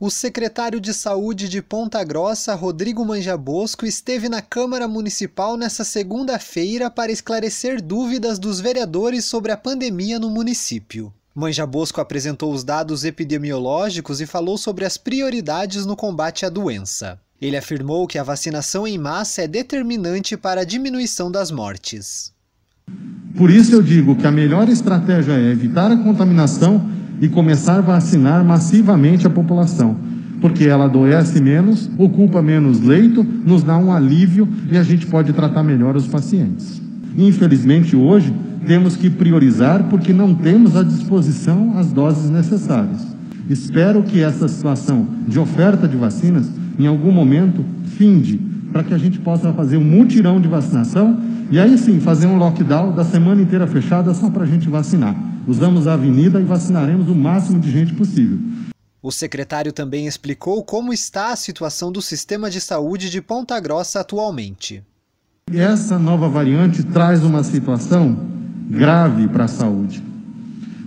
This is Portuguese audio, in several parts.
O secretário de Saúde de Ponta Grossa, Rodrigo Manjabosco, esteve na Câmara Municipal nesta segunda-feira para esclarecer dúvidas dos vereadores sobre a pandemia no município. Manjabosco apresentou os dados epidemiológicos e falou sobre as prioridades no combate à doença. Ele afirmou que a vacinação em massa é determinante para a diminuição das mortes. Por isso eu digo que a melhor estratégia é evitar a contaminação e começar a vacinar massivamente a população, porque ela adoece menos, ocupa menos leito, nos dá um alívio e a gente pode tratar melhor os pacientes. Infelizmente, hoje, temos que priorizar porque não temos à disposição as doses necessárias. Espero que essa situação de oferta de vacinas, em algum momento, finde, para que a gente possa fazer um mutirão de vacinação e aí sim fazer um lockdown da semana inteira fechada só para a gente vacinar. Usamos a avenida e vacinaremos o máximo de gente possível. O secretário também explicou como está a situação do sistema de saúde de Ponta Grossa atualmente. Essa nova variante traz uma situação grave para a saúde.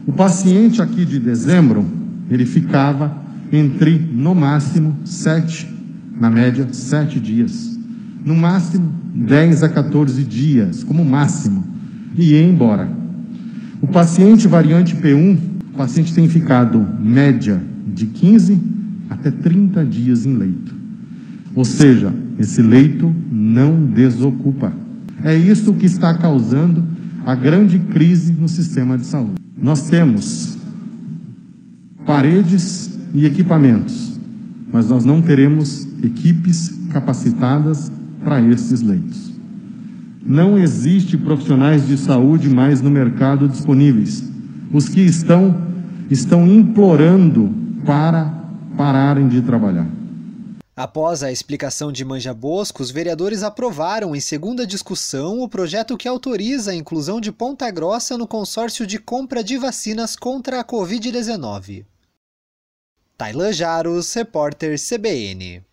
O paciente aqui de dezembro, ele ficava entre, no máximo, sete, na média, sete dias. No máximo, 10 a 14 dias, como máximo, e ia embora. O paciente variante P1, o paciente tem ficado média de 15 até 30 dias em leito. Ou seja, esse leito não desocupa. É isso que está causando a grande crise no sistema de saúde. Nós temos paredes e equipamentos, mas nós não teremos equipes capacitadas para esses leitos. Não existe profissionais de saúde mais no mercado disponíveis. Os que estão, estão implorando para pararem de trabalhar. Após a explicação de Manja Bosco, os vereadores aprovaram em segunda discussão o projeto que autoriza a inclusão de Ponta Grossa no consórcio de compra de vacinas contra a Covid-19. Tailan Jaros, repórter CBN.